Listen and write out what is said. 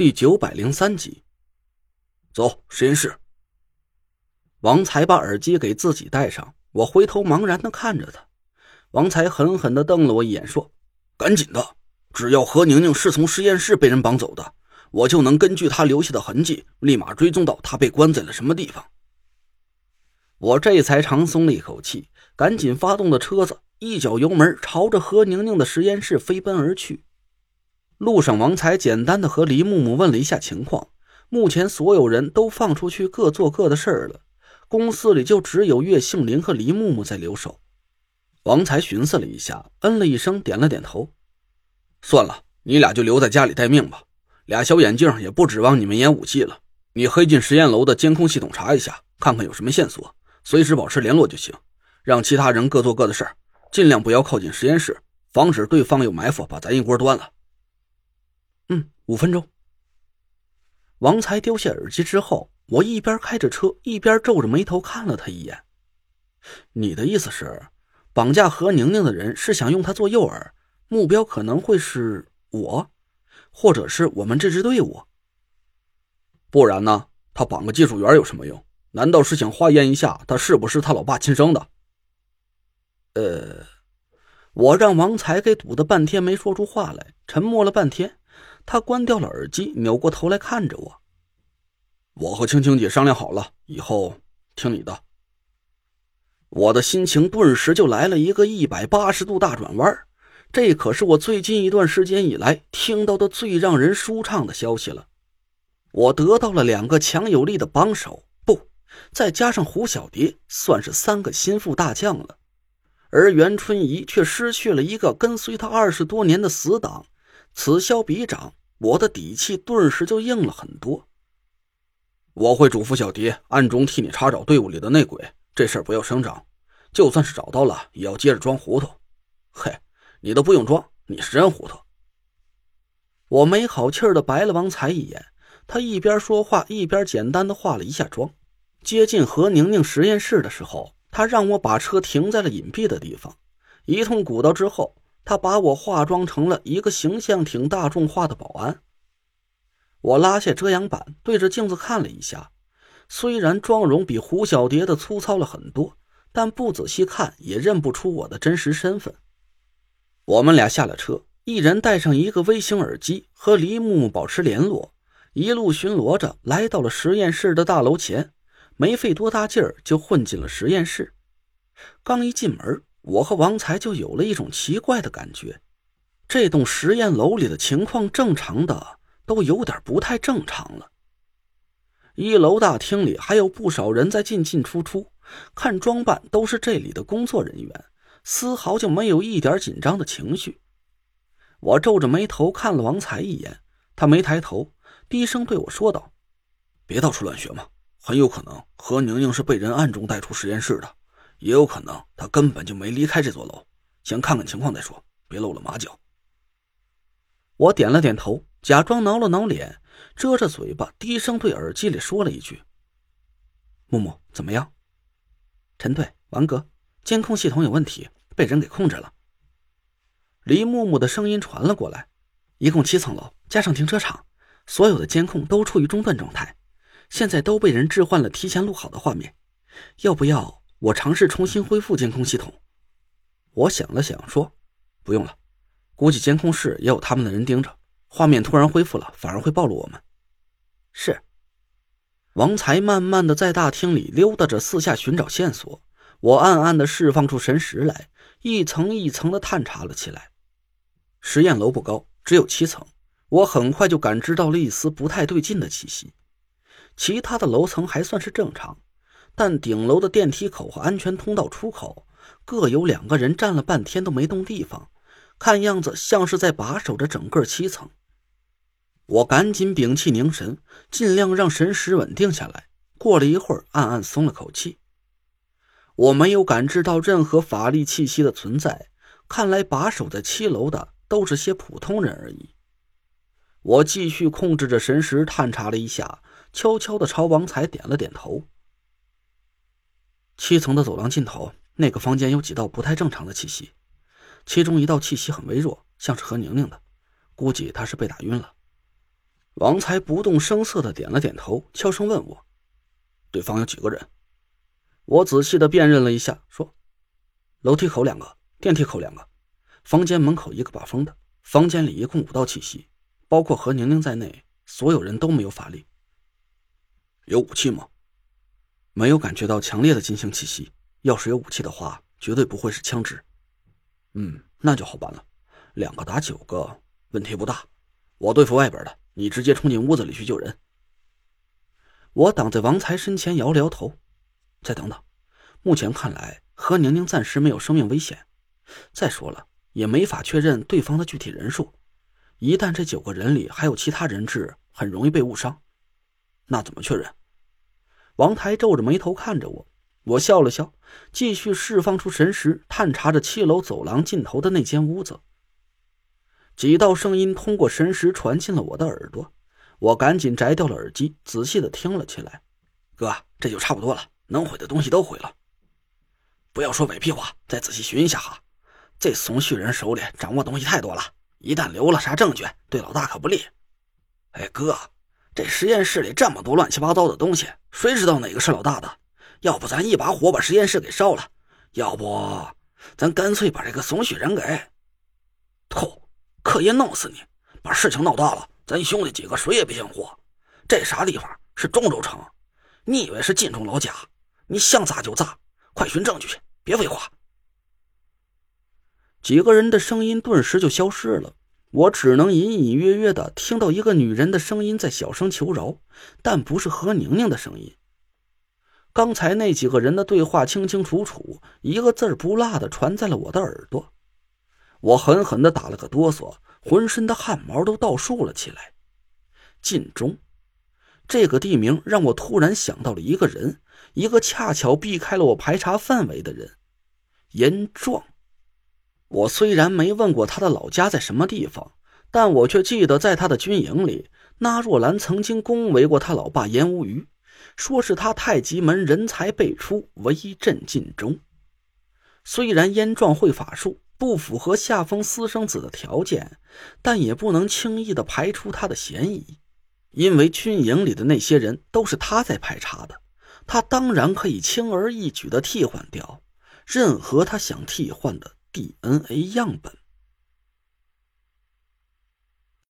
第九百零三集，走实验室。王才把耳机给自己戴上，我回头茫然的看着他。王才狠狠的瞪了我一眼，说：“赶紧的，只要何宁宁是从实验室被人绑走的，我就能根据他留下的痕迹，立马追踪到他被关在了什么地方。”我这才长松了一口气，赶紧发动了车子，一脚油门朝着何宁宁的实验室飞奔而去。路上，王才简单的和黎木木问了一下情况。目前所有人都放出去各做各的事儿了，公司里就只有岳杏林和黎木木在留守。王才寻思了一下，嗯了一声，点了点头。算了，你俩就留在家里待命吧。俩小眼镜也不指望你们演武技了。你黑进实验楼的监控系统查一下，看看有什么线索，随时保持联络就行。让其他人各做各的事儿，尽量不要靠近实验室，防止对方有埋伏把咱一锅端了。五分钟。王才丢下耳机之后，我一边开着车，一边皱着眉头看了他一眼。你的意思是，绑架何宁宁的人是想用他做诱饵，目标可能会是我，或者是我们这支队伍？不然呢？他绑个技术员有什么用？难道是想化验一下他是不是他老爸亲生的？呃，我让王才给堵得半天没说出话来，沉默了半天。他关掉了耳机，扭过头来看着我。我和青青姐商量好了，以后听你的。我的心情顿时就来了一个一百八十度大转弯，这可是我最近一段时间以来听到的最让人舒畅的消息了。我得到了两个强有力的帮手，不，再加上胡小蝶，算是三个心腹大将了。而袁春怡却失去了一个跟随他二十多年的死党。此消彼长，我的底气顿时就硬了很多。我会嘱咐小迪暗中替你查找队伍里的内鬼，这事儿不要声张。就算是找到了，也要接着装糊涂。嘿，你都不用装，你是真糊涂。我没好气的白了王才一眼，他一边说话一边简单的化了一下妆。接近何宁宁实验室的时候，他让我把车停在了隐蔽的地方，一通鼓捣之后。他把我化妆成了一个形象挺大众化的保安。我拉下遮阳板，对着镜子看了一下，虽然妆容比胡小蝶的粗糙了很多，但不仔细看也认不出我的真实身份。我们俩下了车，一人带上一个微型耳机，和黎木木保持联络，一路巡逻着，来到了实验室的大楼前，没费多大劲儿就混进了实验室。刚一进门。我和王才就有了一种奇怪的感觉，这栋实验楼里的情况正常的都有点不太正常了。一楼大厅里还有不少人在进进出出，看装扮都是这里的工作人员，丝毫就没有一点紧张的情绪。我皱着眉头看了王才一眼，他没抬头，低声对我说道：“别到处乱学嘛，很有可能何宁宁是被人暗中带出实验室的。”也有可能他根本就没离开这座楼，先看看情况再说，别露了马脚。我点了点头，假装挠了挠脸，遮着嘴巴，低声对耳机里说了一句：“木木怎么样？”陈队、王哥，监控系统有问题，被人给控制了。黎木木的声音传了过来：“一共七层楼，加上停车场，所有的监控都处于中断状态，现在都被人置换了提前录好的画面，要不要？”我尝试重新恢复监控系统，我想了想说：“不用了，估计监控室也有他们的人盯着。画面突然恢复了，反而会暴露我们。”是。王才慢慢的在大厅里溜达着，四下寻找线索。我暗暗的释放出神识来，一层一层的探查了起来。实验楼不高，只有七层。我很快就感知到了一丝不太对劲的气息。其他的楼层还算是正常。但顶楼的电梯口和安全通道出口各有两个人站了半天都没动地方，看样子像是在把守着整个七层。我赶紧屏气凝神，尽量让神识稳定下来。过了一会儿，暗暗松了口气。我没有感知到任何法力气息的存在，看来把守在七楼的都是些普通人而已。我继续控制着神识探查了一下，悄悄的朝王才点了点头。七层的走廊尽头，那个房间有几道不太正常的气息，其中一道气息很微弱，像是何宁宁的，估计她是被打晕了。王才不动声色的点了点头，悄声问我：“对方有几个人？”我仔细的辨认了一下，说：“楼梯口两个，电梯口两个，房间门口一个把风的。房间里一共五道气息，包括何宁宁在内，所有人都没有法力。有武器吗？没有感觉到强烈的金星气息。要是有武器的话，绝对不会是枪支。嗯，那就好办了，两个打九个，问题不大。我对付外边的。”你直接冲进屋子里去救人。我挡在王才身前，摇了摇头。再等等，目前看来何宁宁暂时没有生命危险。再说了，也没法确认对方的具体人数。一旦这九个人里还有其他人质，很容易被误伤。那怎么确认？王台皱着眉头看着我，我笑了笑，继续释放出神识，探查着七楼走廊尽头的那间屋子。几道声音通过神识传进了我的耳朵，我赶紧摘掉了耳机，仔细的听了起来。哥，这就差不多了，能毁的东西都毁了。不要说伪屁话，再仔细寻一下哈。这怂旭人手里掌握东西太多了，一旦留了啥证据，对老大可不利。哎，哥，这实验室里这么多乱七八糟的东西，谁知道哪个是老大的？要不咱一把火把实验室给烧了？要不咱干脆把这个怂旭人给……吐！可爷弄死你！把事情闹大了，咱兄弟几个谁也别想活。这啥地方？是中州城？你以为是晋中老家？你想咋就咋！快寻证据去，别废话。几个人的声音顿时就消失了，我只能隐隐约约的听到一个女人的声音在小声求饶，但不是何宁宁的声音。刚才那几个人的对话清清楚楚，一个字不落的传在了我的耳朵。我狠狠的打了个哆嗦，浑身的汗毛都倒竖了起来。晋中，这个地名让我突然想到了一个人，一个恰巧避开了我排查范围的人——严壮。我虽然没问过他的老家在什么地方，但我却记得在他的军营里，那若兰曾经恭维过他老爸严无虞，说是他太极门人才辈出，威震晋中。虽然燕壮会法术。不符合下封私生子的条件，但也不能轻易的排除他的嫌疑，因为军营里的那些人都是他在排查的，他当然可以轻而易举的替换掉任何他想替换的 DNA 样本。